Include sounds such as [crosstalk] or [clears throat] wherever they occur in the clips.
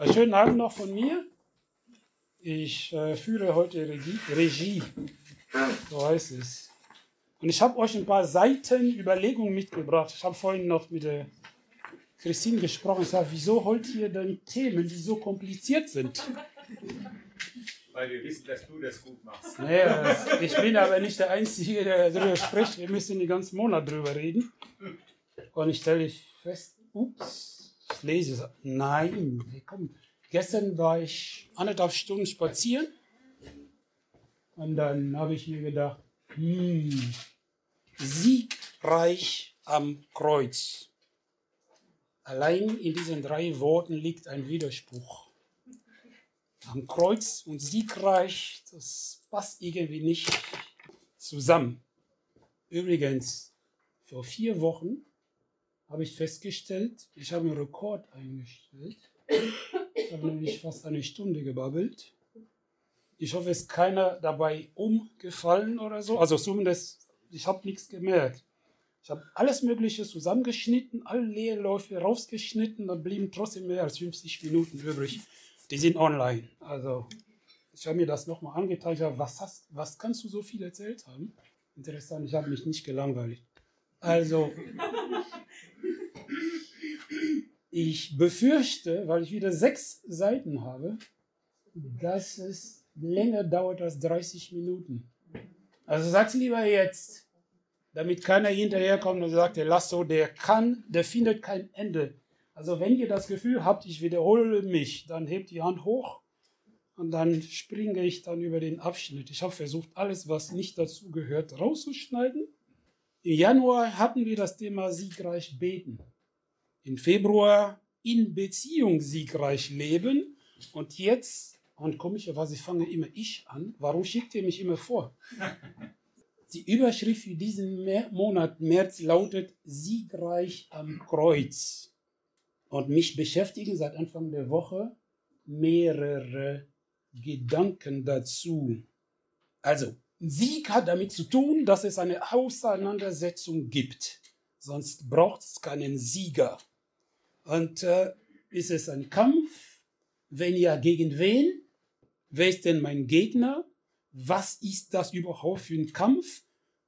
Einen schönen Abend noch von mir. Ich äh, führe heute Regie, Regie, so heißt es. Und ich habe euch ein paar Seiten Überlegungen mitgebracht. Ich habe vorhin noch mit der Christine gesprochen. Ich sage, wieso holt ihr denn Themen, die so kompliziert sind? Weil wir wissen, dass du das gut machst. Naja, ich bin aber nicht der Einzige, der darüber spricht. Wir müssen den ganzen Monat drüber reden. Und ich stelle fest, ups, ich lese es. Nein, komm. Gestern war ich anderthalb Stunden spazieren. Und dann habe ich mir gedacht, hm, siegreich am Kreuz. Allein in diesen drei Worten liegt ein Widerspruch am Kreuz und siegreich, das passt irgendwie nicht zusammen. Übrigens, vor vier Wochen habe ich festgestellt, ich habe einen Rekord eingestellt. Ich habe nämlich fast eine Stunde gebabbelt. Ich hoffe, es ist keiner dabei umgefallen oder so. Also zumindest, ich habe nichts gemerkt. Ich habe alles Mögliche zusammengeschnitten, alle Leerläufe rausgeschnitten, dann blieben trotzdem mehr als 50 Minuten übrig. Die sind online. Also ich habe mir das nochmal angetan. Ich habe, was, hast, was kannst du so viel erzählt haben? Interessant, ich habe mich nicht gelangweilt. Also, ich befürchte, weil ich wieder sechs Seiten habe, dass es länger dauert als 30 Minuten. Also sag's lieber jetzt, damit keiner hinterherkommt und sagt, der Lasso, der kann, der findet kein Ende. Also wenn ihr das Gefühl habt, ich wiederhole mich, dann hebt die Hand hoch und dann springe ich dann über den Abschnitt. Ich habe versucht, alles, was nicht dazu gehört, rauszuschneiden. Im Januar hatten wir das Thema siegreich beten. Im Februar in Beziehung siegreich leben. Und jetzt, und komischerweise fange immer ich an. Warum schickt ihr mich immer vor? [laughs] Die Überschrift für diesen Monat März lautet Siegreich am Kreuz. Und mich beschäftigen seit Anfang der Woche mehrere Gedanken dazu. Also, Sieg hat damit zu tun, dass es eine Auseinandersetzung gibt. Sonst braucht es keinen Sieger. Und äh, ist es ein Kampf? Wenn ja, gegen wen? Wer ist denn mein Gegner? Was ist das überhaupt für ein Kampf?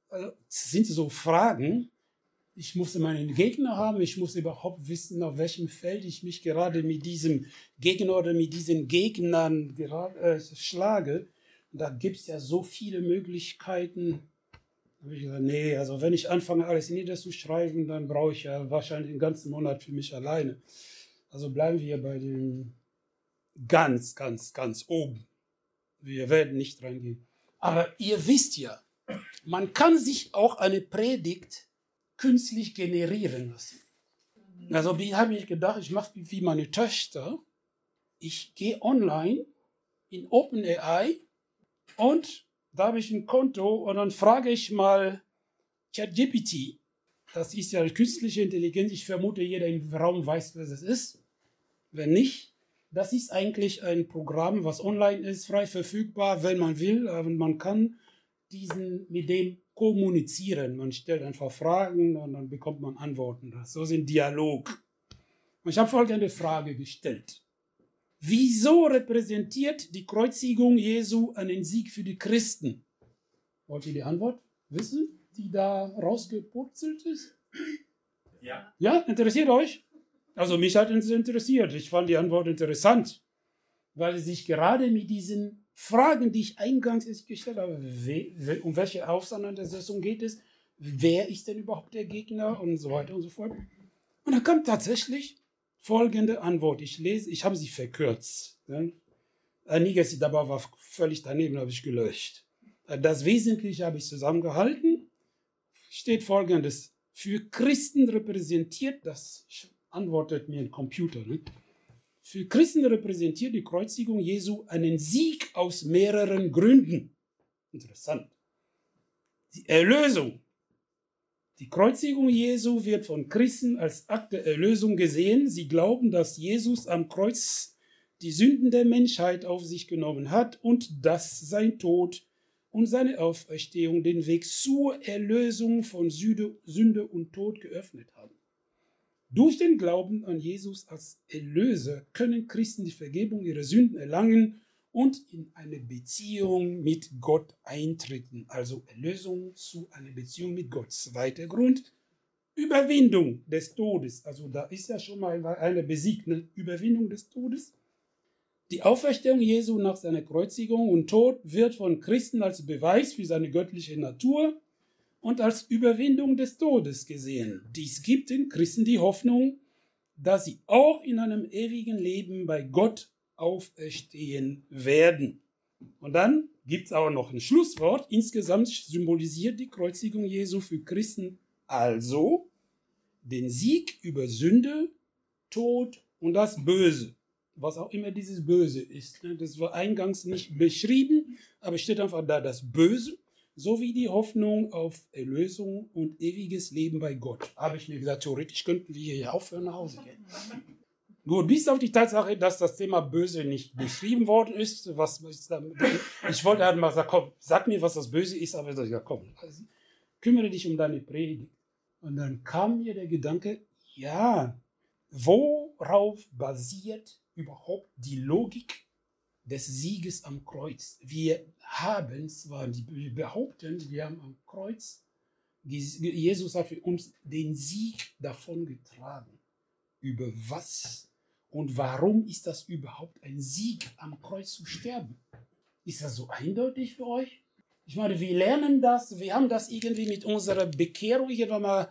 Also, das sind so Fragen, ich muss meinen Gegner haben, ich muss überhaupt wissen, auf welchem Feld ich mich gerade mit diesem Gegner oder mit diesen Gegnern gerade, äh, schlage. Da gibt es ja so viele Möglichkeiten. Habe ich gesagt, nee, also wenn ich anfange, alles niederzuschreiben, dann brauche ich ja wahrscheinlich den ganzen Monat für mich alleine. Also bleiben wir bei dem ganz, ganz, ganz oben. Wir werden nicht reingehen. Aber ihr wisst ja, man kann sich auch eine Predigt künstlich generieren lassen. Also wie habe ich gedacht, ich mache wie meine Töchter. Ich gehe online in OpenAI und da habe ich ein Konto und dann frage ich mal ChatGPT. Das ist ja künstliche Intelligenz. Ich vermute, jeder im Raum weiß, was es ist. Wenn nicht, das ist eigentlich ein Programm, was online ist, frei verfügbar, wenn man will. Aber man kann diesen mit dem kommunizieren. Man stellt einfach Fragen und dann bekommt man Antworten. So sind Dialog. Und ich habe folgende Frage gestellt. Wieso repräsentiert die Kreuzigung Jesu einen Sieg für die Christen? Wollt ihr die Antwort wissen, die da rausgepurzelt ist? Ja. Ja, interessiert euch? Also mich hat es interessiert. Ich fand die Antwort interessant, weil sie sich gerade mit diesen Fragen, die ich eingangs gestellt habe, um welche Auseinandersetzung geht es, wer ist denn überhaupt der Gegner und so weiter und so fort. Und da kam tatsächlich folgende Antwort. Ich lese, ich habe sie verkürzt. Einiges dabei war völlig daneben, habe ich gelöscht. Das Wesentliche habe ich zusammengehalten. Steht folgendes. Für Christen repräsentiert, das antwortet mir ein Computer, ne? Für Christen repräsentiert die Kreuzigung Jesu einen Sieg aus mehreren Gründen. Interessant. Die Erlösung. Die Kreuzigung Jesu wird von Christen als Akt der Erlösung gesehen. Sie glauben, dass Jesus am Kreuz die Sünden der Menschheit auf sich genommen hat und dass sein Tod und seine Auferstehung den Weg zur Erlösung von Sünde und Tod geöffnet haben. Durch den Glauben an Jesus als Erlöser können Christen die Vergebung ihrer Sünden erlangen und in eine Beziehung mit Gott eintreten. Also Erlösung zu einer Beziehung mit Gott. Zweiter Grund, Überwindung des Todes. Also da ist ja schon mal eine besiegte Überwindung des Todes. Die Auferstehung Jesu nach seiner Kreuzigung und Tod wird von Christen als Beweis für seine göttliche Natur und als Überwindung des Todes gesehen. Dies gibt den Christen die Hoffnung, dass sie auch in einem ewigen Leben bei Gott auferstehen werden. Und dann gibt es auch noch ein Schlusswort. Insgesamt symbolisiert die Kreuzigung Jesu für Christen also den Sieg über Sünde, Tod und das Böse. Was auch immer dieses Böse ist. Ne? Das war eingangs nicht beschrieben, aber steht einfach da das Böse sowie die Hoffnung auf Erlösung und ewiges Leben bei Gott. Habe ich mir gesagt, theoretisch könnten wir hier aufhören, nach Hause gehen. Gut, bis auf die Tatsache, dass das Thema Böse nicht beschrieben worden ist. Was ist da, ich wollte halt mal sagen, komm, sag mir, was das Böse ist, aber ich sage, komm, also, kümmere dich um deine Predigt. Und dann kam mir der Gedanke, ja, worauf basiert überhaupt die Logik des Sieges am Kreuz? Wir haben zwar, wir behaupten, wir haben am Kreuz, Jesus hat für uns den Sieg davon getragen. Über was und warum ist das überhaupt ein Sieg, am Kreuz zu sterben? Ist das so eindeutig für euch? Ich meine, wir lernen das, wir haben das irgendwie mit unserer Bekehrung hier nochmal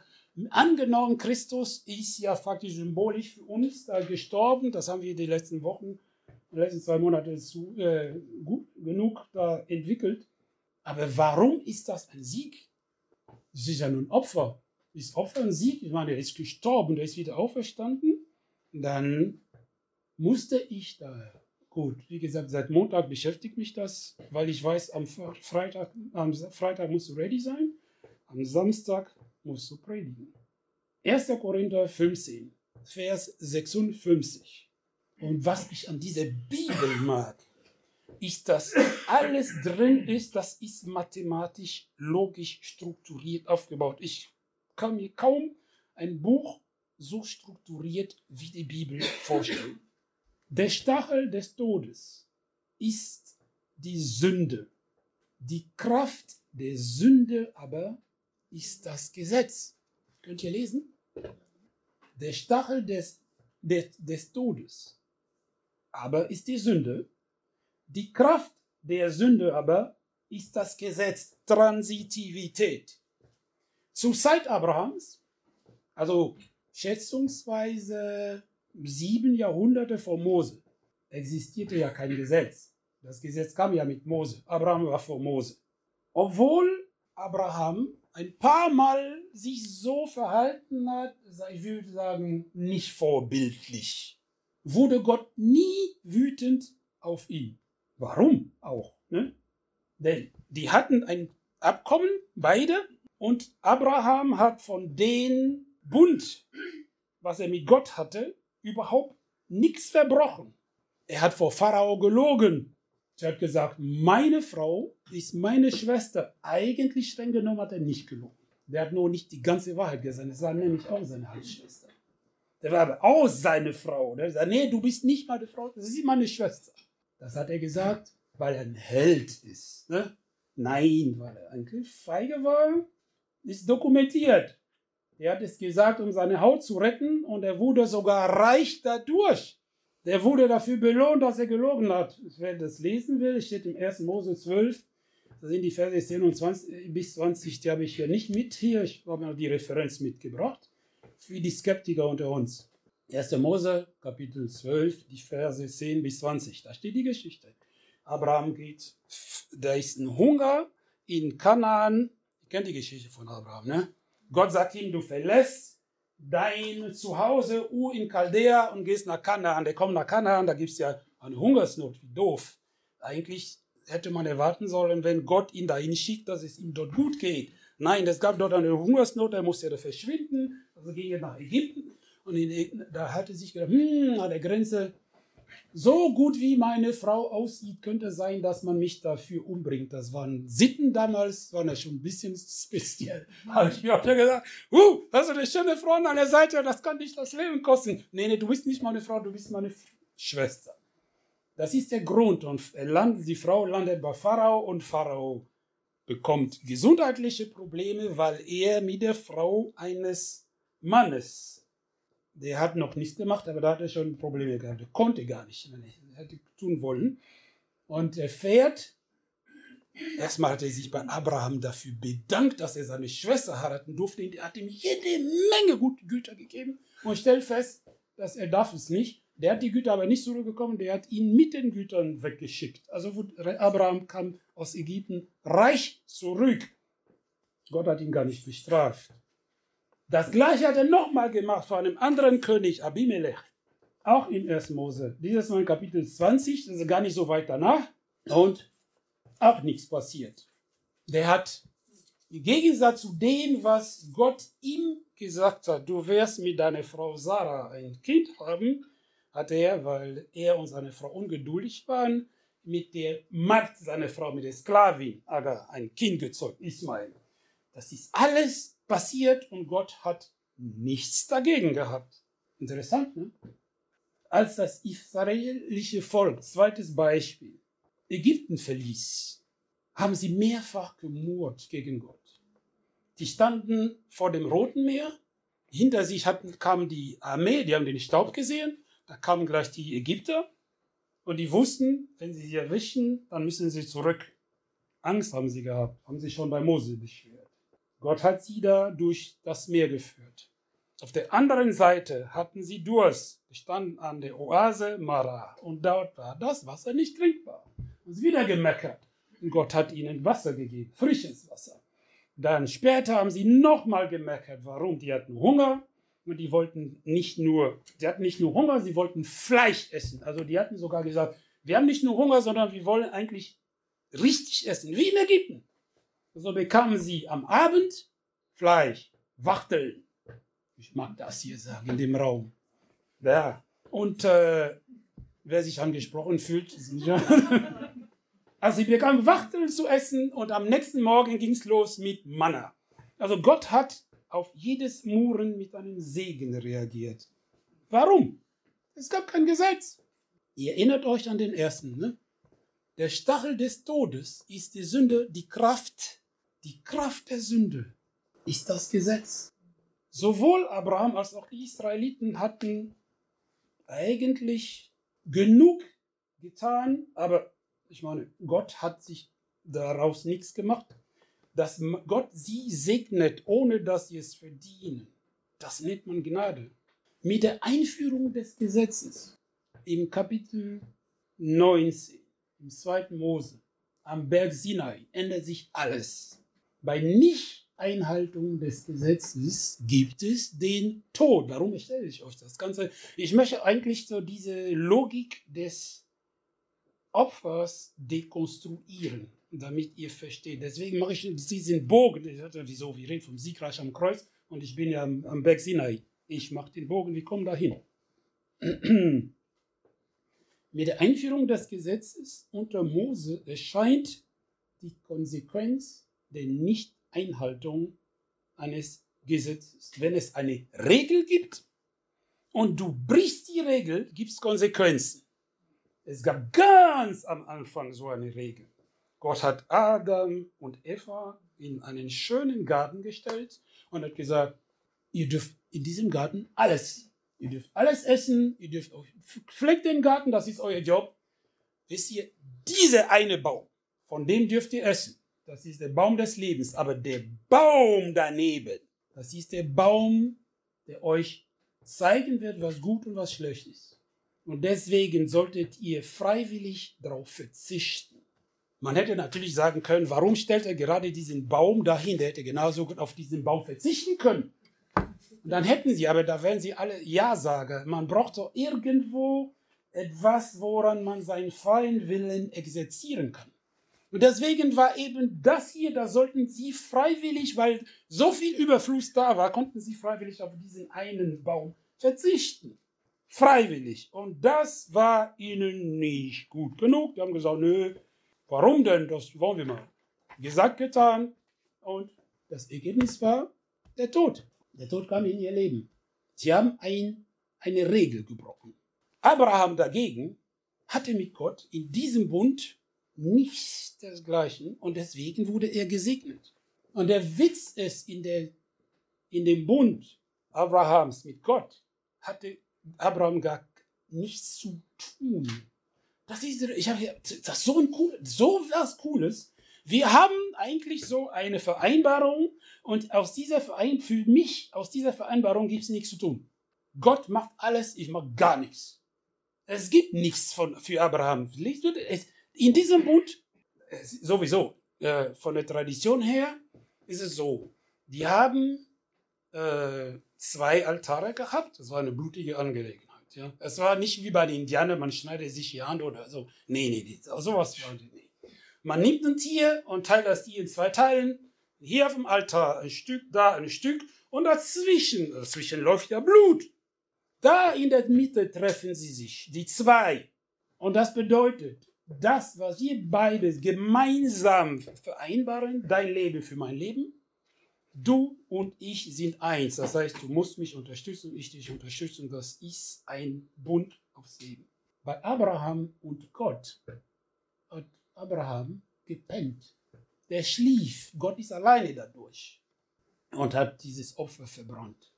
angenommen. Christus ist ja faktisch symbolisch für uns da gestorben. Das haben wir die letzten Wochen, die letzten zwei Monate zu, äh, gut genug da entwickelt. Aber warum ist das ein Sieg? Es ist ja nun Opfer. Ist Opfer ein Sieg? Ich meine, er ist gestorben, er ist wieder auferstanden. Dann musste ich da, gut, wie gesagt, seit Montag beschäftigt mich das, weil ich weiß, am Freitag, am Freitag musst du ready sein, am Samstag musst du predigen. 1. Korinther 15, Vers 56. Und was ich an dieser Bibel mag, ist, dass alles drin ist, das ist mathematisch, logisch strukturiert aufgebaut. Ich kann mir kaum ein Buch so strukturiert wie die Bibel vorstellen. Der Stachel des Todes ist die Sünde. Die Kraft der Sünde aber ist das Gesetz. Könnt ihr lesen? Der Stachel des, des, des Todes aber ist die Sünde. Die Kraft der Sünde aber ist das Gesetz Transitivität. Zur Zeit Abrahams, also schätzungsweise sieben Jahrhunderte vor Mose existierte ja kein Gesetz. Das Gesetz kam ja mit Mose. Abraham war vor Mose. Obwohl Abraham ein paar Mal sich so verhalten hat, ich würde sagen, nicht vorbildlich, wurde Gott nie wütend auf ihn. Warum auch? Ne? Denn die hatten ein Abkommen, beide, und Abraham hat von dem Bund, was er mit Gott hatte, überhaupt nichts verbrochen. Er hat vor Pharao gelogen. Er hat gesagt, meine Frau ist meine Schwester. Eigentlich streng genommen hat er nicht gelogen. Der hat nur nicht die ganze Wahrheit gesagt. Es war nämlich auch seine Halbschwester. Der war aber auch seine Frau. Der sagt, nee, du bist nicht meine Frau, das ist meine Schwester. Das hat er gesagt, weil er ein Held ist. Ne? Nein, weil er eigentlich feige war, ist dokumentiert. Er hat es gesagt, um seine Haut zu retten und er wurde sogar reich dadurch. Der wurde dafür belohnt, dass er gelogen hat. Wer das lesen will, steht im 1. Mose 12. Da sind die Verse 10 und 20 bis 20, die habe ich hier nicht mit hier. Ich habe noch die Referenz mitgebracht. Für die Skeptiker unter uns. 1. Mose, Kapitel 12, die Verse 10 bis 20. Da steht die Geschichte. Abraham geht, da ist ein Hunger in Kanaan. Ihr kennt die Geschichte von Abraham, ne? Gott sagt ihm, du verlässt dein Zuhause Ur in Chaldea und gehst nach Kanaan. Der kommt nach Kanaan, da gibt es ja eine Hungersnot. Wie doof. Eigentlich hätte man erwarten sollen, wenn Gott ihn dahin schickt, dass es ihm dort gut geht. Nein, es gab dort eine Hungersnot, er musste da verschwinden, also ging er nach Ägypten und in, da hatte sich gedacht, hm, an der Grenze So gut wie meine Frau aussieht, könnte sein, dass man mich dafür umbringt. Das waren Sitten damals, waren ja schon ein bisschen speziell. Habe ich mir auch gesagt, uh, das ist eine schöne Frau an der Seite, das kann dich das Leben kosten. Nee, nee, du bist nicht meine Frau, du bist meine Schwester. Das ist der Grund. Und die Frau landet bei Pharao und Pharao bekommt gesundheitliche Probleme, weil er mit der Frau eines Mannes der hat noch nichts gemacht, aber da hat er schon Probleme gehabt. Er konnte gar nicht, er hätte tun wollen. Und er fährt. Erstmal hat er sich bei Abraham dafür bedankt, dass er seine Schwester heiraten durfte. Er hat ihm jede Menge gute Güter gegeben und stellt fest, dass er darf es nicht. Der hat die Güter aber nicht zurückgekommen, der hat ihn mit den Gütern weggeschickt. Also Abraham kam aus Ägypten reich zurück. Gott hat ihn gar nicht bestraft. Das gleiche hat er nochmal gemacht vor einem anderen König, Abimelech. Auch in 1. Mose. Dieses Mal in Kapitel 20, das ist gar nicht so weit danach. Und auch nichts passiert. Der hat im Gegensatz zu dem, was Gott ihm gesagt hat, du wirst mit deiner Frau Sarah ein Kind haben, hat er, weil er und seine Frau ungeduldig waren, mit der Magd seiner Frau, mit der Sklavin, Agar, ein Kind gezeugt, Ismael. Das ist alles passiert und Gott hat nichts dagegen gehabt. Interessant, ne? Als das israelische Volk, zweites Beispiel, Ägypten verließ, haben sie mehrfach gemurrt gegen Gott. Die standen vor dem Roten Meer, hinter sich hatten, kam die Armee, die haben den Staub gesehen, da kamen gleich die Ägypter und die wussten, wenn sie sie erwischen, dann müssen sie zurück. Angst haben sie gehabt, haben sie schon bei Mose beschwert. Gott hat sie da durch das Meer geführt. Auf der anderen Seite hatten sie Durst, standen an der Oase Mara und dort war das Wasser nicht trinkbar. Und sie wieder gemeckert. Und Gott hat ihnen Wasser gegeben, frisches Wasser. Dann später haben sie nochmal gemeckert. Warum? Die hatten Hunger und die wollten nicht nur, sie hatten nicht nur Hunger, sie wollten Fleisch essen. Also die hatten sogar gesagt, wir haben nicht nur Hunger, sondern wir wollen eigentlich richtig essen, wie in Ägypten. So bekamen sie am Abend Fleisch, Wachteln. Ich mag das hier sagen, in dem Raum. Ja. Und äh, wer sich angesprochen fühlt, [laughs] also sie bekamen Wachteln zu essen und am nächsten Morgen ging es los mit Manna. Also Gott hat auf jedes Muren mit einem Segen reagiert. Warum? Es gab kein Gesetz. Ihr erinnert euch an den ersten, ne? Der Stachel des Todes ist die Sünde, die Kraft die Kraft der Sünde ist das Gesetz. Sowohl Abraham als auch die Israeliten hatten eigentlich genug getan, aber ich meine, Gott hat sich daraus nichts gemacht, dass Gott sie segnet, ohne dass sie es verdienen. Das nennt man Gnade. Mit der Einführung des Gesetzes im Kapitel 19, im zweiten Mose, am Berg Sinai, ändert sich alles. Bei Nicht-Einhaltung des Gesetzes gibt es den Tod. Warum stelle ich euch das Ganze? Ich möchte eigentlich so diese Logik des Opfers dekonstruieren, damit ihr versteht. Deswegen mache ich diesen Bogen. Wieso? Wir reden vom Siegreich am Kreuz und ich bin ja am, am Berg Sinai. Ich mache den Bogen, wir kommen dahin. [clears throat] Mit der Einführung des Gesetzes unter Mose erscheint die Konsequenz der Nichteinhaltung eines Gesetzes. Wenn es eine Regel gibt und du brichst die Regel, gibt es Konsequenzen. Es gab ganz am Anfang so eine Regel. Gott hat Adam und Eva in einen schönen Garten gestellt und hat gesagt, ihr dürft in diesem Garten alles. Ihr dürft alles essen, ihr dürft pflegt den Garten, das ist euer Job. Wisst ihr, dieser eine Baum, von dem dürft ihr essen. Das ist der Baum des Lebens. Aber der Baum daneben, das ist der Baum, der euch zeigen wird, was gut und was schlecht ist. Und deswegen solltet ihr freiwillig darauf verzichten. Man hätte natürlich sagen können, warum stellt er gerade diesen Baum dahin? Der hätte genauso gut auf diesen Baum verzichten können. Und dann hätten sie, aber da wären sie alle Ja-Sager. Man braucht doch irgendwo etwas, woran man seinen freien Willen exerzieren kann. Und deswegen war eben das hier, da sollten sie freiwillig, weil so viel Überfluss da war, konnten sie freiwillig auf diesen einen Baum verzichten. Freiwillig. Und das war ihnen nicht gut genug. Die haben gesagt, nö, warum denn? Das wollen wir mal. Gesagt, getan. Und das Ergebnis war der Tod. Der Tod kam in ihr Leben. Sie haben ein, eine Regel gebrochen. Abraham dagegen hatte mit Gott in diesem Bund nichts desgleichen und deswegen wurde er gesegnet. Und der Witz ist, in, der, in dem Bund Abrahams mit Gott hatte Abraham gar nichts zu tun. Das ist, ich habe das ist so ein cool, so was Cooles. Wir haben eigentlich so eine Vereinbarung und aus dieser Verein, für mich, aus dieser Vereinbarung gibt es nichts zu tun. Gott macht alles, ich mache gar nichts. Es gibt nichts von, für Abraham. In diesem Bund, sowieso, äh, von der Tradition her, ist es so, die haben äh, zwei Altare gehabt. Das war eine blutige Angelegenheit. Ja. Es war nicht wie bei den Indianern, man schneidet sich die Hand oder so. Nee, nee, nee sowas war nicht. Man nimmt ein Tier und teilt das Tier in zwei Teilen. Hier auf dem Altar ein Stück, da ein Stück und dazwischen, dazwischen läuft ja Blut. Da in der Mitte treffen sie sich, die zwei. Und das bedeutet, das, was wir beide gemeinsam vereinbaren, dein Leben für mein Leben, du und ich sind eins. Das heißt, du musst mich unterstützen, ich dich unterstützen. Das ist ein Bund aufs Leben. Bei Abraham und Gott hat Abraham gepennt. Der schlief. Gott ist alleine dadurch und hat dieses Opfer verbrannt.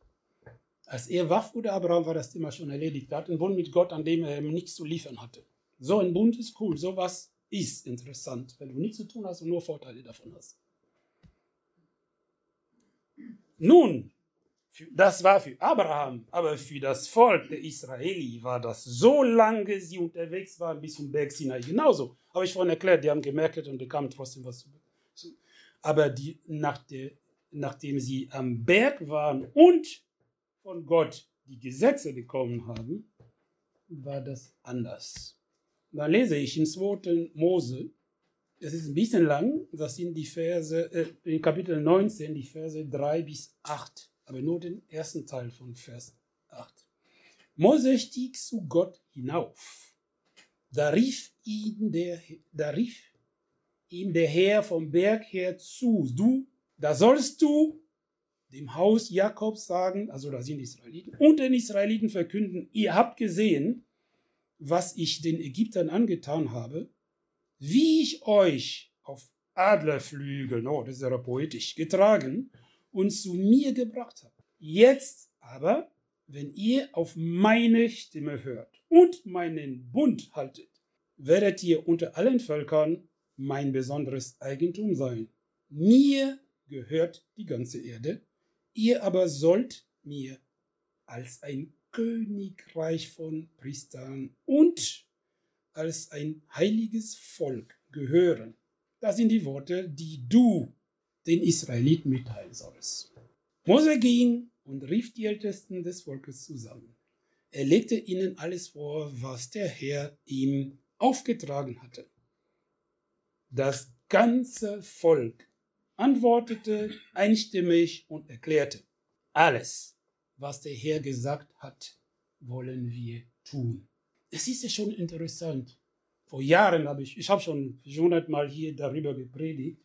Als er wach wurde, Abraham, war das Thema schon erledigt. Er hat einen Bund mit Gott, an dem er nichts zu liefern hatte. So ein Bund ist cool. So was ist interessant, wenn du nichts zu tun hast und nur Vorteile davon hast. Nun, das war für Abraham, aber für das Volk der Israeli war das so lange sie unterwegs waren bis zum Berg Sinai genauso. Habe ich vorhin erklärt, die haben gemerkt und bekamen trotzdem was zu. Aber die, nach der, nachdem sie am Berg waren und von Gott die Gesetze bekommen haben, war das anders. Dann lese ich in 2. Mose es ist ein bisschen lang, das sind die Verse, äh, in Kapitel 19, die Verse 3 bis 8, aber nur den ersten Teil von Vers 8. Mose stieg zu Gott hinauf. Da rief, ihn der, da rief ihm der Herr vom Berg her zu, du, da sollst du dem Haus Jakobs sagen, also da sind die Israeliten, und den Israeliten verkünden, ihr habt gesehen, was ich den Ägyptern angetan habe, wie ich euch auf Adlerflügeln, oh, das ist ja poetisch, getragen und zu mir gebracht habe. Jetzt aber, wenn ihr auf meine Stimme hört und meinen Bund haltet, werdet ihr unter allen Völkern mein besonderes Eigentum sein. Mir gehört die ganze Erde, ihr aber sollt mir als ein Königreich von Priestern und als ein heiliges Volk gehören. Das sind die Worte, die du den Israeliten mitteilen sollst. Mose ging und rief die Ältesten des Volkes zusammen. Er legte ihnen alles vor, was der Herr ihm aufgetragen hatte. Das ganze Volk antwortete einstimmig und erklärte, alles, was der Herr gesagt hat, wollen wir tun. Es ist ja schon interessant. Vor Jahren habe ich, ich habe schon hundertmal hier darüber gepredigt,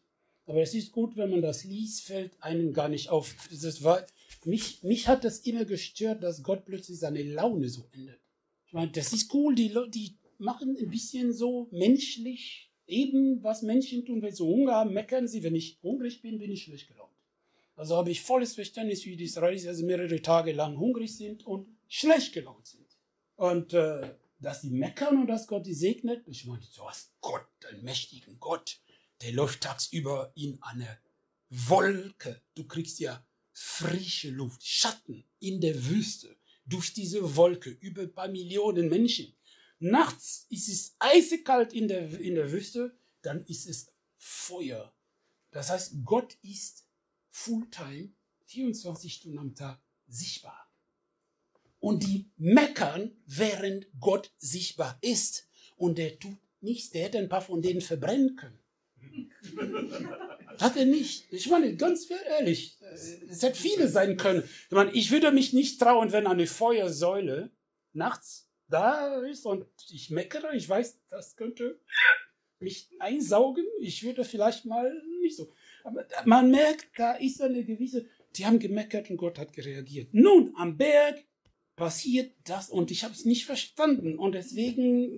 aber es ist gut, wenn man das liest, fällt einem gar nicht auf. Das war, mich, mich hat das immer gestört, dass Gott plötzlich seine Laune so ändert. Ich meine, das ist cool, die, die machen ein bisschen so menschlich, eben was Menschen tun, wenn sie Hunger haben, meckern sie. Wenn ich hungrig bin, bin ich schlecht gelaunt. Also habe ich volles Verständnis, wie die Israelis also mehrere Tage lang hungrig sind und schlecht gelaunt sind. Und äh, dass sie meckern und dass Gott die segnet. Ich meine, du hast Gott, einen mächtigen Gott, der läuft tagsüber in eine Wolke. Du kriegst ja frische Luft, Schatten in der Wüste, durch diese Wolke, über ein paar Millionen Menschen. Nachts ist es eisekalt in der, in der Wüste, dann ist es Feuer. Das heißt, Gott ist Fulltime, 24 Stunden am Tag sichtbar und die meckern, während Gott sichtbar ist. Und der tut nichts, der hätte ein paar von denen verbrennen können. Hat er nicht. Ich meine, ganz ehrlich, es hätte viele sein können. Ich meine, ich würde mich nicht trauen, wenn eine Feuersäule nachts da ist und ich meckere, ich weiß, das könnte mich einsaugen. Ich würde vielleicht mal nicht so. Man merkt, da ist eine gewisse, die haben gemeckert und Gott hat reagiert. Nun, am Berg passiert das und ich habe es nicht verstanden und deswegen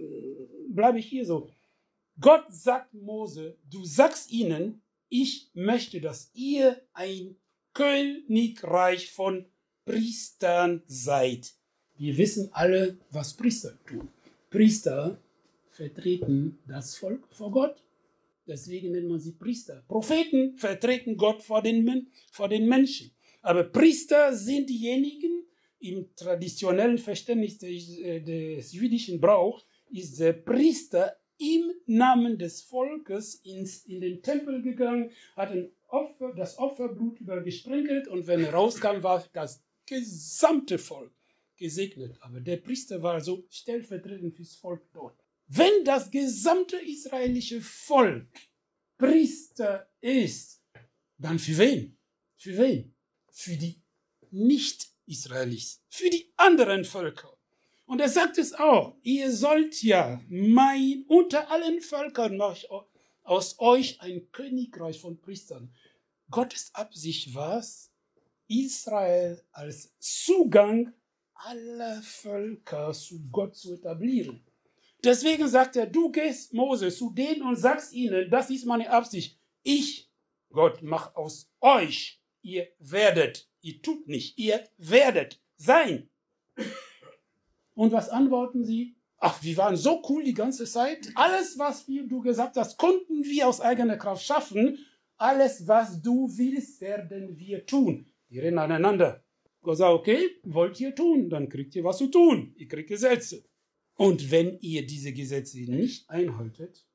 bleibe ich hier so. Gott sagt Mose, du sagst ihnen, ich möchte, dass ihr ein Königreich von Priestern seid. Wir wissen alle, was Priester tun. Priester vertreten das Volk vor Gott. Deswegen nennt man sie Priester. Propheten vertreten Gott vor den, vor den Menschen. Aber Priester sind diejenigen, im traditionellen Verständnis des, äh, des jüdischen Brauchs, ist der Priester im Namen des Volkes ins, in den Tempel gegangen, hat Opfer, das Opferblut übergesprenkelt und wenn er rauskam, war das gesamte Volk gesegnet. Aber der Priester war so stellvertretend fürs Volk dort. Wenn das gesamte israelische Volk Priester ist, dann für wen? Für wen? Für die Nicht-Israelis, für die anderen Völker. Und er sagt es auch, ihr sollt ja mein, unter allen Völkern aus euch ein Königreich von Priestern. Gottes Absicht war es, Israel als Zugang aller Völker zu Gott zu etablieren. Deswegen sagt er, du gehst, Mose, zu denen und sagst ihnen, das ist meine Absicht. Ich, Gott, mach aus euch, ihr werdet, ihr tut nicht, ihr werdet sein. Und was antworten sie? Ach, wir waren so cool die ganze Zeit. Alles, was wir, du gesagt hast, konnten wir aus eigener Kraft schaffen. Alles, was du willst, werden wir tun. Die reden aneinander. Gott sagt, okay, wollt ihr tun, dann kriegt ihr was zu tun. Ihr kriegt Gesetze. Und wenn ihr diese Gesetze nicht einhaltet,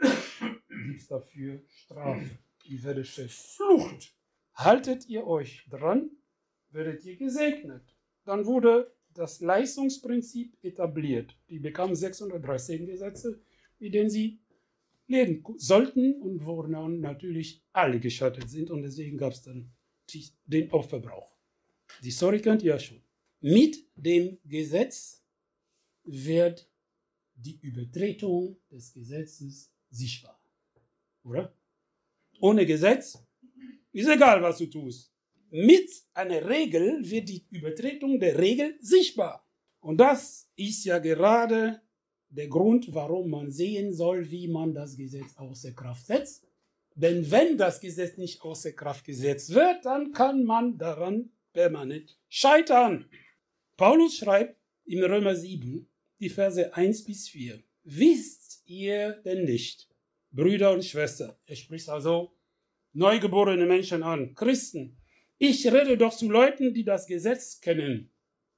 gibt es dafür Strafe. Ihr werdet verflucht. Haltet ihr euch dran, werdet ihr gesegnet. Dann wurde das Leistungsprinzip etabliert. Die bekamen 613 Gesetze, mit denen sie leben sollten und wo natürlich alle gescheitert sind. Und deswegen gab es dann den Aufverbrauch. Die Story kennt ihr ja schon. Mit dem Gesetz wird die Übertretung des Gesetzes sichtbar. Oder? Ohne Gesetz ist egal, was du tust. Mit einer Regel wird die Übertretung der Regel sichtbar. Und das ist ja gerade der Grund, warum man sehen soll, wie man das Gesetz außer Kraft setzt. Denn wenn das Gesetz nicht außer Kraft gesetzt wird, dann kann man daran permanent scheitern. Paulus schreibt im Römer 7, die Verse 1 bis 4. Wisst ihr denn nicht, Brüder und Schwestern, er spricht also neugeborene Menschen an, Christen, ich rede doch zu Leuten, die das Gesetz kennen,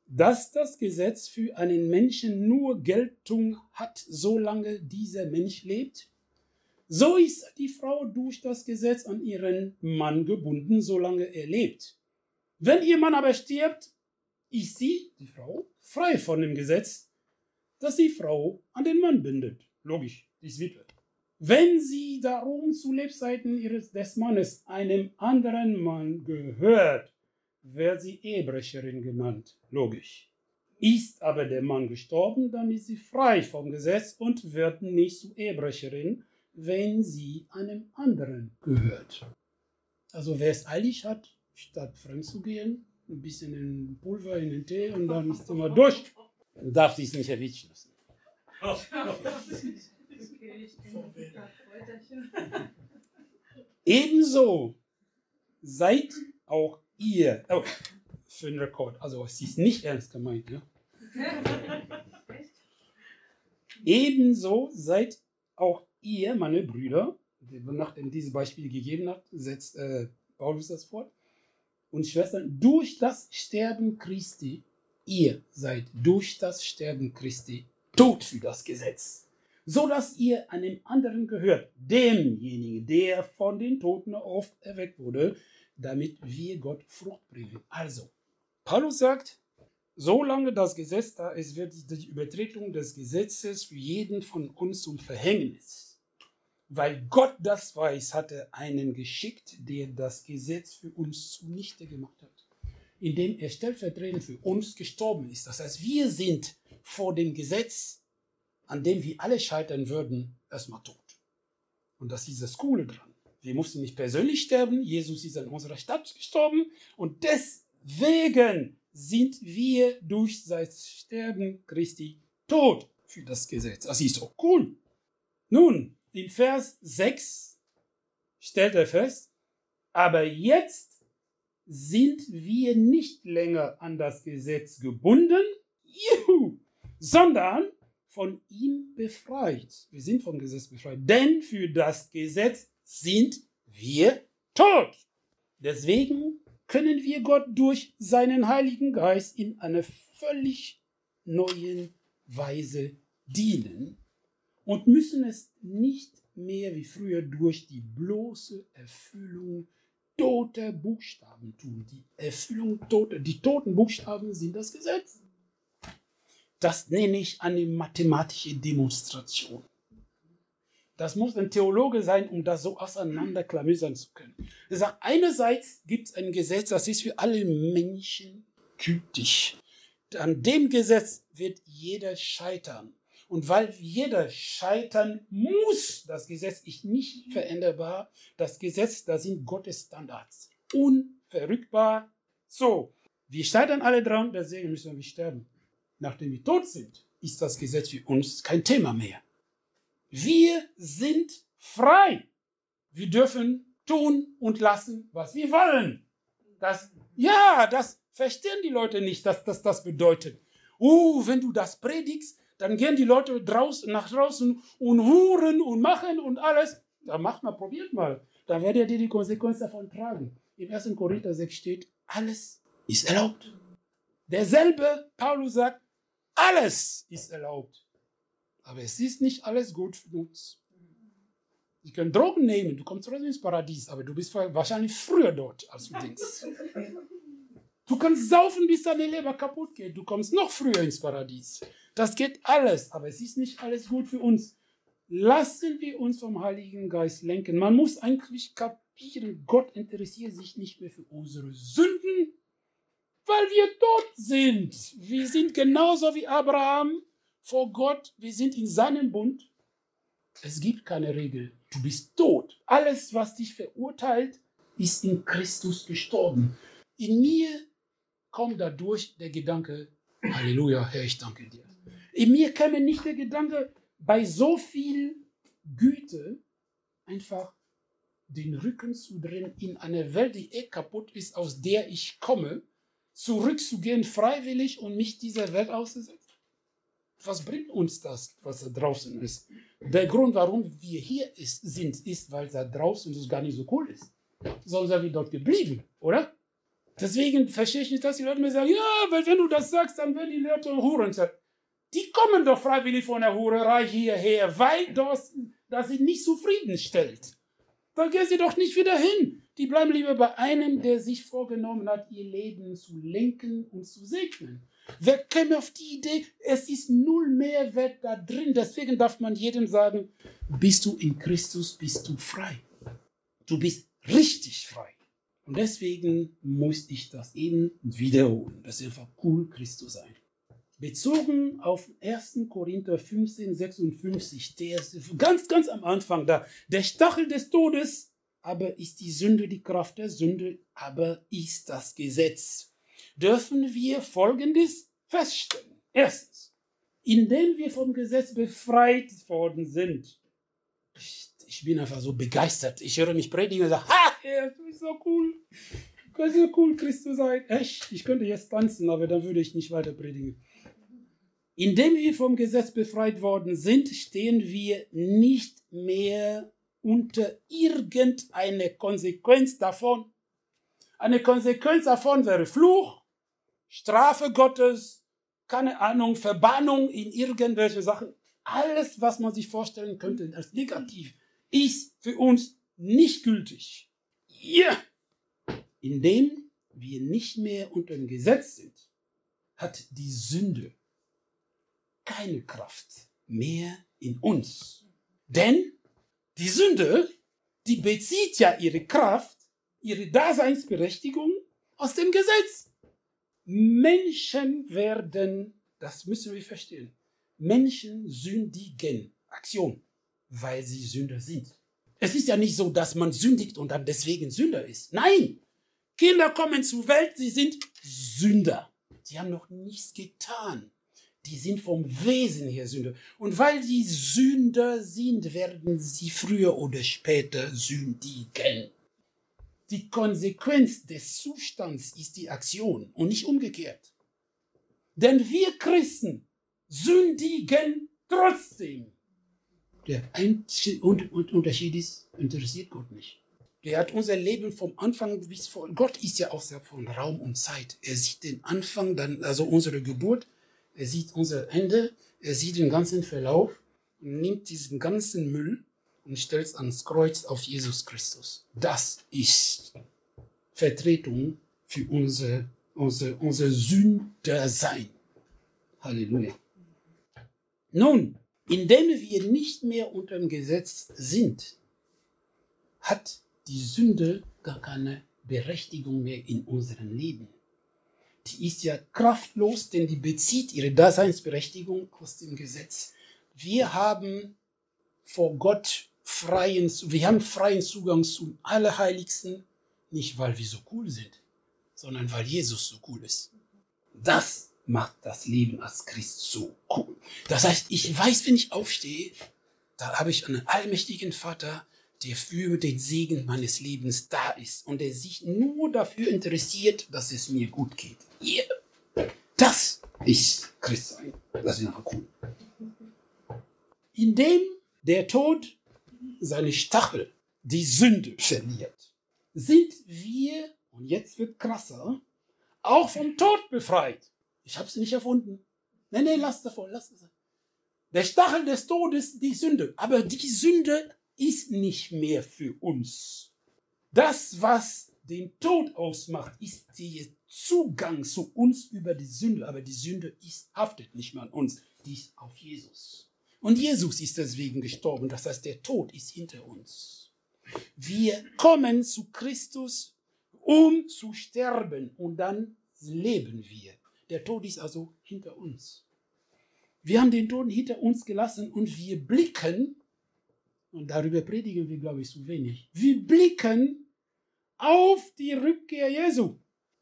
dass das Gesetz für einen Menschen nur Geltung hat, solange dieser Mensch lebt? So ist die Frau durch das Gesetz an ihren Mann gebunden, solange er lebt. Wenn ihr Mann aber stirbt, ist sie, die Frau, frei von dem Gesetz, das die Frau an den Mann bindet. Logisch, die ist Witwe. Wenn sie darum zu Lebzeiten ihres, des Mannes einem anderen Mann gehört, wird sie Ehebrecherin genannt. Logisch. Ist aber der Mann gestorben, dann ist sie frei vom Gesetz und wird nicht zu Ehebrecherin, wenn sie einem anderen gehört. Also wer es eilig hat, statt fremd zu gehen, ein bisschen in Pulver in den Tee und dann ist immer durch, dann darf sie es nicht erwischen lassen. Ebenso seid auch ihr, oh, für den Rekord, also es ist nicht ernst gemeint, ja? Ebenso seid auch ihr, meine Brüder, nachdem dieses Beispiel gegeben hat, setzt äh, Paulus das fort, und Schwestern, durch das Sterben Christi, ihr seid durch das Sterben Christi tot für das Gesetz, so dass ihr einem anderen gehört, demjenigen, der von den Toten auferweckt wurde, damit wir Gott Frucht bringen. Also, Paulus sagt, solange das Gesetz da ist, wird die Übertretung des Gesetzes für jeden von uns zum Verhängnis. Weil Gott das weiß, hat er einen geschickt, der das Gesetz für uns zunichte gemacht hat. Indem er stellvertretend für uns gestorben ist. Das heißt, wir sind vor dem Gesetz, an dem wir alle scheitern würden, erstmal tot. Und das ist das Coole dran. Wir mussten nicht persönlich sterben, Jesus ist in unserer Stadt gestorben und deswegen sind wir durch sein Sterben Christi tot für das Gesetz. Das ist doch cool. Nun, in Vers 6 stellt er fest, aber jetzt sind wir nicht länger an das Gesetz gebunden, juhu, sondern von ihm befreit. Wir sind vom Gesetz befreit, denn für das Gesetz sind wir tot. Deswegen können wir Gott durch seinen Heiligen Geist in einer völlig neuen Weise dienen und müssen es nicht mehr wie früher durch die bloße Erfüllung toter Buchstaben tun. Die Erfüllung toter, die toten Buchstaben sind das Gesetz. Das nenne ich eine mathematische Demonstration. Das muss ein Theologe sein, um das so auseinanderklamüsern zu können. Er sagt, einerseits gibt es ein Gesetz, das ist für alle Menschen gültig. An dem Gesetz wird jeder scheitern. Und weil jeder scheitern muss, das Gesetz ist nicht veränderbar, das Gesetz, da sind Gottes Standards. Unverrückbar. So, wir scheitern alle dran, deswegen müssen wir sterben. Nachdem wir tot sind, ist das Gesetz für uns kein Thema mehr. Wir sind frei. Wir dürfen tun und lassen, was wir wollen. Das, ja, das verstehen die Leute nicht, dass das das bedeutet. Oh, wenn du das predigst, dann gehen die Leute draußen, nach draußen und huren und machen und alles. Dann macht mal, probiert mal. Dann werdet ihr die Konsequenz davon tragen. Im 1. Korinther 6 steht, alles ist erlaubt. Derselbe Paulus sagt, alles ist erlaubt. Aber es ist nicht alles gut für uns. Sie können Drogen nehmen, du kommst trotzdem ins Paradies, aber du bist wahrscheinlich früher dort, als du denkst. [laughs] Du kannst saufen, bis deine Leber kaputt geht. Du kommst noch früher ins Paradies. Das geht alles, aber es ist nicht alles gut für uns. Lassen wir uns vom Heiligen Geist lenken. Man muss eigentlich kapieren, Gott interessiert sich nicht mehr für unsere Sünden, weil wir tot sind. Wir sind genauso wie Abraham vor Gott. Wir sind in seinem Bund. Es gibt keine Regel. Du bist tot. Alles, was dich verurteilt, ist in Christus gestorben. In mir kommt dadurch der Gedanke, Halleluja, Herr, ich danke dir. In mir käme nicht der Gedanke, bei so viel Güte einfach den Rücken zu drehen in eine Welt, die eh kaputt ist, aus der ich komme, zurückzugehen freiwillig und mich dieser Welt auszusetzen. Was bringt uns das, was da draußen ist? Der Grund, warum wir hier ist, sind, ist, weil da draußen es gar nicht so cool ist. Sonst sind wir dort geblieben, oder? Deswegen verstehe ich nicht, dass die Leute mir sagen, ja, weil wenn du das sagst, dann werden die Leute Huren sagen. Die kommen doch freiwillig von der Hurerei hierher, weil das, das sie nicht zufriedenstellt. Dann gehen sie doch nicht wieder hin. Die bleiben lieber bei einem, der sich vorgenommen hat, ihr Leben zu lenken und zu segnen. Wer käme auf die Idee, es ist null Mehrwert da drin. Deswegen darf man jedem sagen, bist du in Christus, bist du frei. Du bist richtig frei. Und deswegen muss ich das eben wiederholen. Das ist einfach cool, Christus sein bezogen auf 1. Korinther 15, 56, der ist ganz, ganz am Anfang da. Der Stachel des Todes, aber ist die Sünde die Kraft der Sünde, aber ist das Gesetz. Dürfen wir Folgendes feststellen. Erstens, indem wir vom Gesetz befreit worden sind. Ich, bin einfach so begeistert. Ich höre mich predigen und sage, ha, du bist so cool. Du kannst so cool Christus sein. Echt, ich könnte jetzt tanzen, aber dann würde ich nicht weiter predigen. Indem wir vom Gesetz befreit worden sind, stehen wir nicht mehr unter irgendeine Konsequenz davon. Eine Konsequenz davon wäre Fluch, Strafe Gottes, keine Ahnung, Verbannung in irgendwelche Sachen. Alles, was man sich vorstellen könnte als negativ, ist für uns nicht gültig. Ja! Indem wir nicht mehr unter dem Gesetz sind, hat die Sünde keine Kraft mehr in uns. Denn die Sünde, die bezieht ja ihre Kraft, ihre Daseinsberechtigung aus dem Gesetz. Menschen werden, das müssen wir verstehen, Menschen sündigen. Aktion, weil sie Sünder sind. Es ist ja nicht so, dass man sündigt und dann deswegen Sünder ist. Nein, Kinder kommen zur Welt, sie sind Sünder. Sie haben noch nichts getan. Die sind vom Wesen her Sünder. Und weil sie Sünder sind, werden sie früher oder später sündigen. Die Konsequenz des Zustands ist die Aktion und nicht umgekehrt. Denn wir Christen sündigen trotzdem. Der Unterschied ist, interessiert Gott nicht. Der hat unser Leben vom Anfang bis vor. Gott ist ja außerhalb von Raum und Zeit. Er sieht den Anfang, dann, also unsere Geburt, er sieht unser Ende, er sieht den ganzen Verlauf und nimmt diesen ganzen Müll und stellt es ans Kreuz auf Jesus Christus. Das ist Vertretung für unser, unser, unser Sündersein. Halleluja. Nun, indem wir nicht mehr unter dem Gesetz sind, hat die Sünde gar keine Berechtigung mehr in unserem Leben. Die ist ja kraftlos, denn die bezieht ihre Daseinsberechtigung aus dem Gesetz. Wir haben vor Gott freien, wir haben freien Zugang zum Allerheiligsten, nicht weil wir so cool sind, sondern weil Jesus so cool ist. Das macht das Leben als Christ so cool. Das heißt, ich weiß, wenn ich aufstehe, da habe ich einen allmächtigen Vater, der für den Segen meines Lebens da ist und der sich nur dafür interessiert, dass es mir gut geht. Yeah. Das ist Christsein. Das ist einfach cool. Indem der Tod seine Stachel, die Sünde verliert, sind wir, und jetzt wird krasser, auch vom Tod befreit. Ich habe es nicht erfunden. Nein, nein, lass davon, lass es. Der Stachel des Todes, die Sünde. Aber die Sünde ist nicht mehr für uns. Das, was den Tod ausmacht, ist der Zugang zu uns über die Sünde. Aber die Sünde ist, haftet nicht mehr an uns, die ist auf Jesus. Und Jesus ist deswegen gestorben. Das heißt, der Tod ist hinter uns. Wir kommen zu Christus, um zu sterben. Und dann leben wir. Der Tod ist also hinter uns. Wir haben den Tod hinter uns gelassen und wir blicken und darüber predigen wir, glaube ich, zu wenig. Wir blicken auf die Rückkehr Jesu.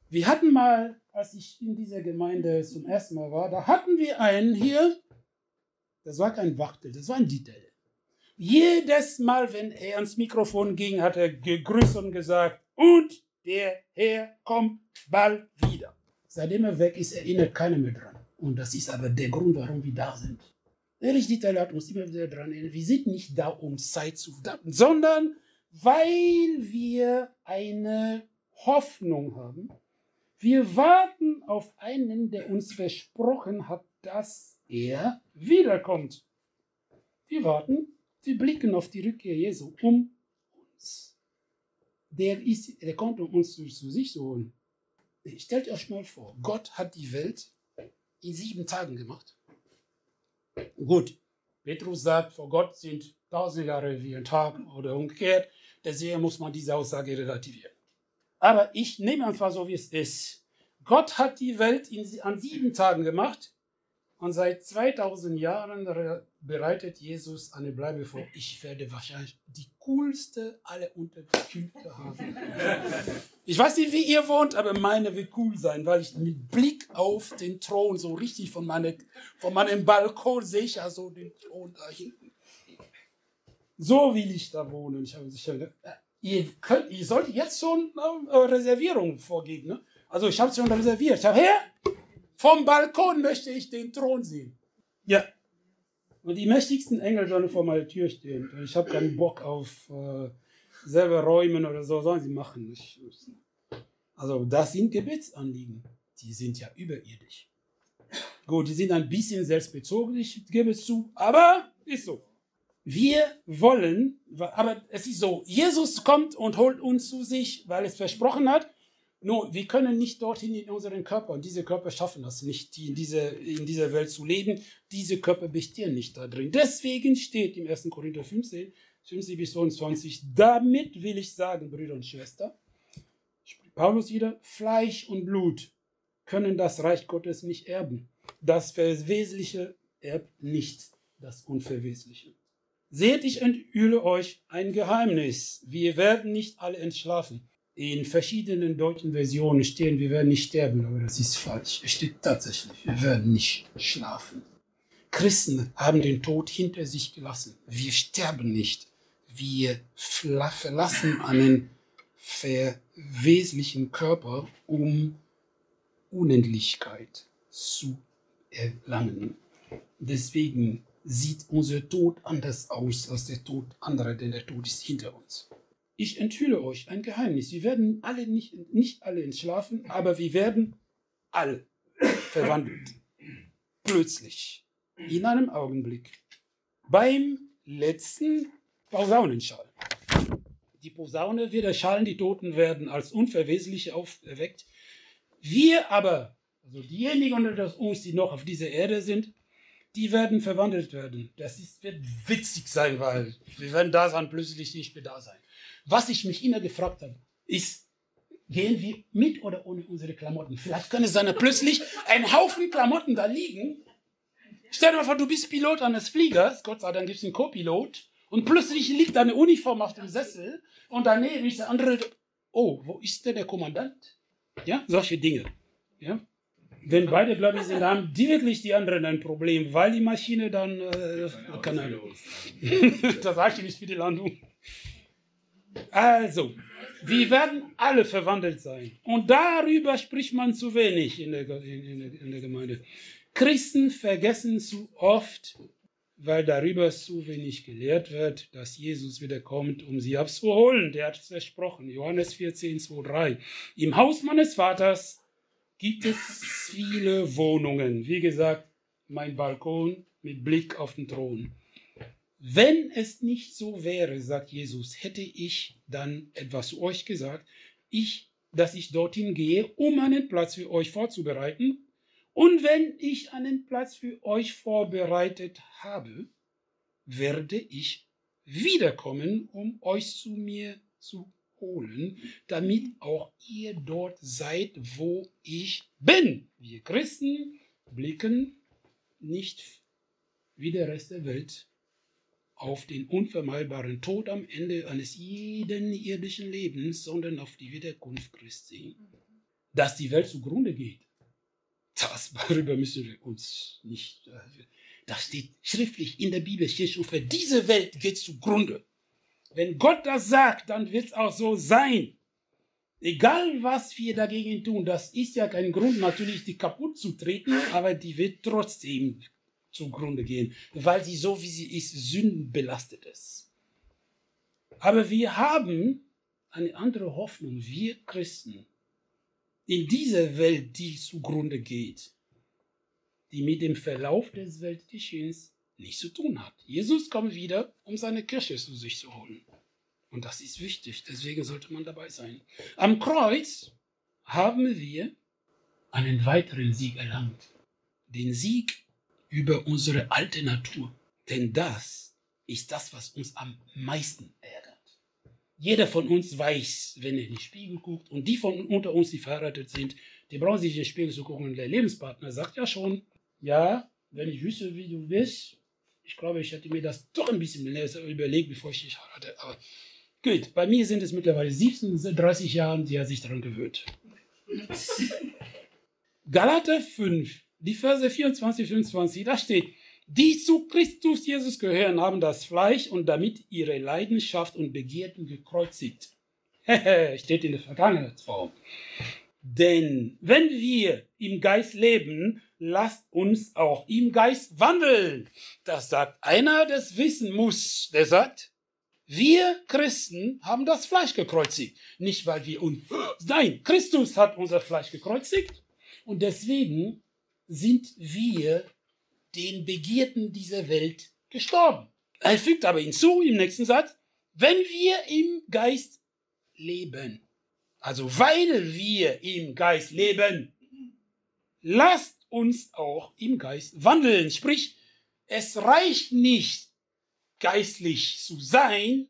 Wir hatten mal, als ich in dieser Gemeinde zum ersten Mal war, da hatten wir einen hier, das war kein Wachtel, das war ein Dieter. Jedes Mal, wenn er ans Mikrofon ging, hat er gegrüßt und gesagt, und der Herr kommt bald wieder. Seitdem er weg ist, erinnert keiner mehr dran. Und das ist aber der Grund, warum wir da sind. Erich Dieter hat uns immer wieder daran erinnern, wir sind nicht da, um Zeit zu verdammten, sondern weil wir eine Hoffnung haben. Wir warten auf einen, der uns versprochen hat, dass er wiederkommt. Wir warten, wir blicken auf die Rückkehr Jesu um uns. Der, ist, der kommt, um uns zu, zu sich zu holen. Stellt euch mal vor, Gott hat die Welt in sieben Tagen gemacht. Gut, Petrus sagt, vor Gott sind tausend Jahre wie ein Tag oder umgekehrt. Deswegen muss man diese Aussage relativieren. Aber ich nehme einfach so, wie es ist. Gott hat die Welt in, an sieben Tagen gemacht und seit 2000 Jahren bereitet Jesus eine Bleibe vor. Ich werde wahrscheinlich die coolste aller Unterkünfte haben. [laughs] Ich weiß nicht, wie ihr wohnt, aber meine wird cool sein, weil ich mit Blick auf den Thron so richtig von, meine, von meinem Balkon sehe ich ja so den Thron da hinten. So will ich da wohnen. Ich habe sicher, äh, ihr, könnt, ihr solltet jetzt schon äh, Reservierungen vorgeben. Ne? Also ich habe es schon reserviert. Ich habe her, vom Balkon möchte ich den Thron sehen. Ja. Und die mächtigsten Engel sollen vor meiner Tür stehen. Ich habe keinen Bock auf äh, selber räumen oder so. Sollen sie machen. Ich, also das sind Gebetsanliegen. Die sind ja überirdisch. Gut, die sind ein bisschen selbstbezogen, ich gebe es zu, aber ist so. Wir wollen, aber es ist so, Jesus kommt und holt uns zu sich, weil es versprochen hat, nur, wir können nicht dorthin in unseren Körper und diese Körper schaffen das nicht, die in, diese, in dieser Welt zu leben. Diese Körper bestehen nicht da drin. Deswegen steht im 1. Korinther 15, 50 bis 22, damit will ich sagen, Brüder und Schwestern, Paulus wieder, Fleisch und Blut können das Reich Gottes nicht erben. Das Verwesliche erbt nicht das Unverwesliche. Seht, ich enthülle euch ein Geheimnis. Wir werden nicht alle entschlafen. In verschiedenen deutschen Versionen stehen, wir werden nicht sterben, aber das ist falsch. Es steht tatsächlich, wir werden nicht schlafen. Christen haben den Tod hinter sich gelassen. Wir sterben nicht. Wir verlassen einen verweslichen Körper, um Unendlichkeit zu erlangen. Deswegen sieht unser Tod anders aus als der Tod anderer, denn der Tod ist hinter uns. Ich enthülle euch ein Geheimnis. Wir werden alle nicht, nicht alle entschlafen, aber wir werden alle verwandelt. Plötzlich, in einem Augenblick, beim letzten Posaunenschall. Die Posaune wird erschallen, die Toten werden als Unverwesliche auferweckt. Wir aber, also diejenigen unter uns, die noch auf dieser Erde sind, die werden verwandelt werden. Das ist, wird witzig sein, weil wir werden da sein, plötzlich nicht mehr da sein. Was ich mich immer gefragt habe, ist, gehen wir mit oder ohne unsere Klamotten? Vielleicht kann es sein, dass plötzlich ein Haufen Klamotten da liegen. Stell dir mal vor, du bist Pilot eines Fliegers, Gott sei Dank gibt es einen Co-Pilot, und plötzlich liegt deine Uniform auf dem Sessel und daneben ist der andere, oh, wo ist denn der Kommandant? Ja, solche Dinge. Ja. Wenn beide gläubig sind, haben die wirklich die anderen ein Problem, weil die Maschine dann, äh, keine Ahnung. [laughs] das ich nicht für die Landung. Also, wir werden alle verwandelt sein. Und darüber spricht man zu wenig in der, in, der, in der Gemeinde. Christen vergessen zu oft, weil darüber zu wenig gelehrt wird, dass Jesus wiederkommt, um sie abzuholen. Der hat es versprochen. Johannes 14, 2, 3. Im Haus meines Vaters gibt es viele Wohnungen. Wie gesagt, mein Balkon mit Blick auf den Thron. Wenn es nicht so wäre, sagt Jesus, hätte ich dann etwas zu euch gesagt, ich, dass ich dorthin gehe, um einen Platz für euch vorzubereiten. Und wenn ich einen Platz für euch vorbereitet habe, werde ich wiederkommen, um euch zu mir zu holen, damit auch ihr dort seid, wo ich bin. Wir Christen blicken nicht wie der Rest der Welt auf den unvermeidbaren Tod am Ende eines jeden irdischen Lebens, sondern auf die Wiederkunft Christi. Dass die Welt zugrunde geht, das, darüber müssen wir uns nicht. Das steht schriftlich in der Bibel, steht schon für diese Welt geht zugrunde. Wenn Gott das sagt, dann wird es auch so sein. Egal was wir dagegen tun, das ist ja kein Grund, natürlich die kaputt zu treten, aber die wird trotzdem zugrunde gehen, weil sie so wie sie ist, sündenbelastet ist. Aber wir haben eine andere Hoffnung, wir Christen, in dieser Welt, die zugrunde geht, die mit dem Verlauf des Weltgeschehens nichts zu tun hat. Jesus kommt wieder, um seine Kirche zu sich zu holen. Und das ist wichtig, deswegen sollte man dabei sein. Am Kreuz haben wir einen weiteren Sieg erlangt. Den Sieg über unsere alte Natur. Denn das ist das, was uns am meisten ärgert. Jeder von uns weiß, wenn er in den Spiegel guckt, und die von unter uns, die verheiratet sind, die brauchen sich in den Spiegel zu gucken. Und der Lebenspartner sagt ja schon, ja, wenn ich wüsste, wie du bist, ich glaube, ich hätte mir das doch ein bisschen überlegt, bevor ich dich heirate. Aber gut, bei mir sind es mittlerweile 17, 30 Jahre, die hat sich daran gewöhnt. [laughs] Galater 5, die Verse 24, 25, da steht, die zu Christus Jesus gehören, haben das Fleisch und damit ihre Leidenschaft und Begierden gekreuzigt. [laughs] steht in der Vergangenheitsform. Denn wenn wir im Geist leben, lasst uns auch im Geist wandeln. Das sagt einer, der es wissen muss. Der sagt, wir Christen haben das Fleisch gekreuzigt. Nicht, weil wir uns, [gasps] nein, Christus hat unser Fleisch gekreuzigt. Und deswegen sind wir den Begierden dieser Welt gestorben. Er fügt aber hinzu im nächsten Satz, wenn wir im Geist leben, also weil wir im Geist leben, lasst uns auch im Geist wandeln. Sprich, es reicht nicht, geistlich zu sein,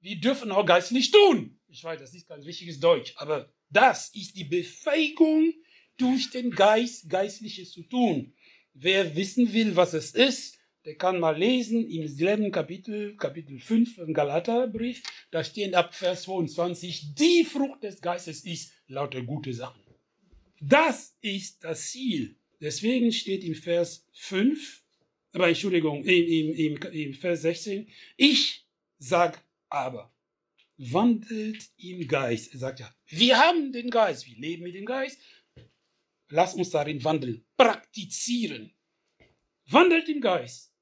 wir dürfen auch geistlich tun. Ich weiß, das ist kein richtiges Deutsch, aber das ist die Befähigung, durch den Geist Geistliches zu tun. Wer wissen will, was es ist, der kann mal lesen im selben Kapitel, Kapitel 5 im Galaterbrief, da stehen ab Vers 22, die Frucht des Geistes ist lauter gute Sachen. Das ist das Ziel. Deswegen steht im Vers 5, aber Entschuldigung, im, im, im, im Vers 16, ich sag aber, wandelt im Geist. Er sagt ja, wir haben den Geist, wir leben mit dem Geist. Lass uns darin wandeln, praktizieren. Wandelt im Geist.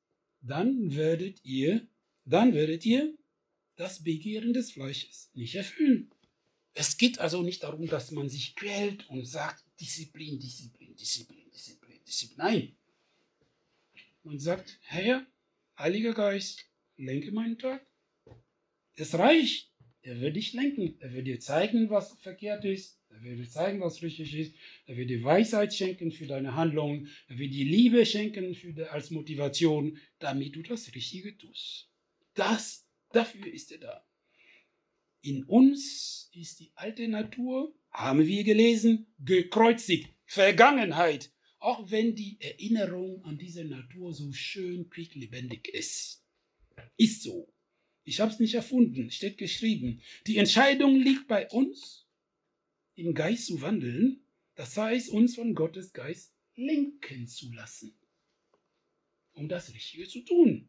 Dann werdet ihr, dann werdet ihr das Begehren des Fleisches nicht erfüllen. Es geht also nicht darum, dass man sich quält und sagt, Disziplin, Disziplin, Disziplin, Disziplin, Disziplin. Nein. Man sagt, Herr, Heiliger Geist, lenke meinen Tag. Es reicht. Er wird dich lenken. Er wird dir zeigen, was verkehrt ist. Er wird dir zeigen, was richtig ist. Er wird dir Weisheit schenken für deine Handlungen. Er wird dir Liebe schenken die, als Motivation, damit du das Richtige tust. Das, dafür ist er da. In uns ist die alte Natur, haben wir gelesen, gekreuzigt. Vergangenheit. Auch wenn die Erinnerung an diese Natur so schön quicklebendig ist. Ist so. Ich habe es nicht erfunden, steht geschrieben. Die Entscheidung liegt bei uns, im Geist zu wandeln, das heißt, uns von Gottes Geist lenken zu lassen, um das Richtige zu tun.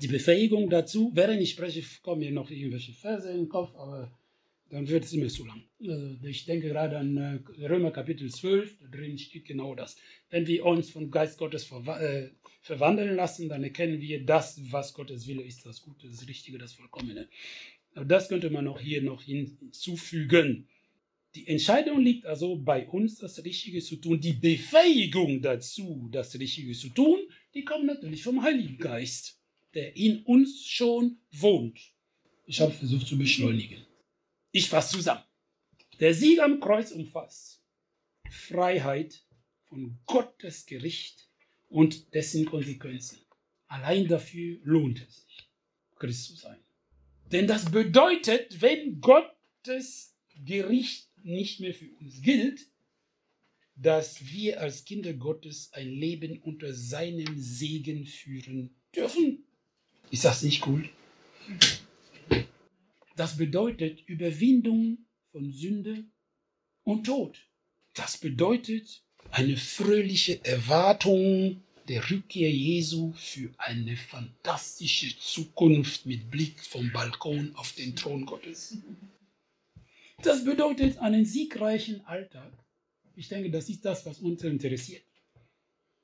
Die Befähigung dazu, während ich spreche, kommen mir noch irgendwelche Verse in den Kopf, aber dann wird es immer zu lang. Also ich denke gerade an äh, Römer Kapitel 12, da drin steht genau das. Wenn wir uns vom Geist Gottes äh, verwandeln lassen, dann erkennen wir das, was Gottes Wille ist, das Gute, das Richtige, das Vollkommene. Das könnte man auch hier noch hinzufügen. Die Entscheidung liegt also bei uns, das Richtige zu tun. Die Befähigung dazu, das Richtige zu tun, die kommt natürlich vom Heiligen Geist, der in uns schon wohnt. Ich habe versucht zu beschleunigen. Ich fasse zusammen. Der Sieg am Kreuz umfasst Freiheit von Gottes Gericht und dessen Konsequenzen. Allein dafür lohnt es sich, Christ zu sein. Denn das bedeutet, wenn Gottes Gericht nicht mehr für uns gilt, dass wir als Kinder Gottes ein Leben unter seinem Segen führen dürfen. Ist das nicht cool? Das bedeutet Überwindung von Sünde und Tod. Das bedeutet eine fröhliche Erwartung der Rückkehr Jesu für eine fantastische Zukunft mit Blick vom Balkon auf den Thron Gottes. Das bedeutet einen siegreichen Alltag. Ich denke, das ist das, was uns interessiert.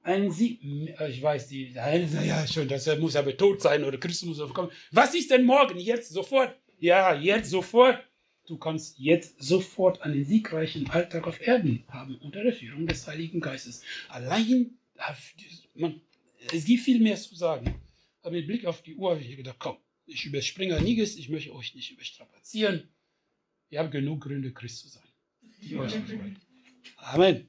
Ein Sieg, ich weiß, die, ja, schon, das muss aber tot sein oder Christus muss aufkommen. Was ist denn morgen, jetzt, sofort? Ja, jetzt, sofort. Du kannst jetzt sofort einen siegreichen Alltag auf Erden haben unter der Führung des Heiligen Geistes. Allein, man, es gibt viel mehr zu sagen. Aber mit Blick auf die Uhr habe ich gedacht, komm, ich überspringe einiges, ich möchte euch nicht überstrapazieren. Ihr habt genug Gründe, Christ zu sein. Amen.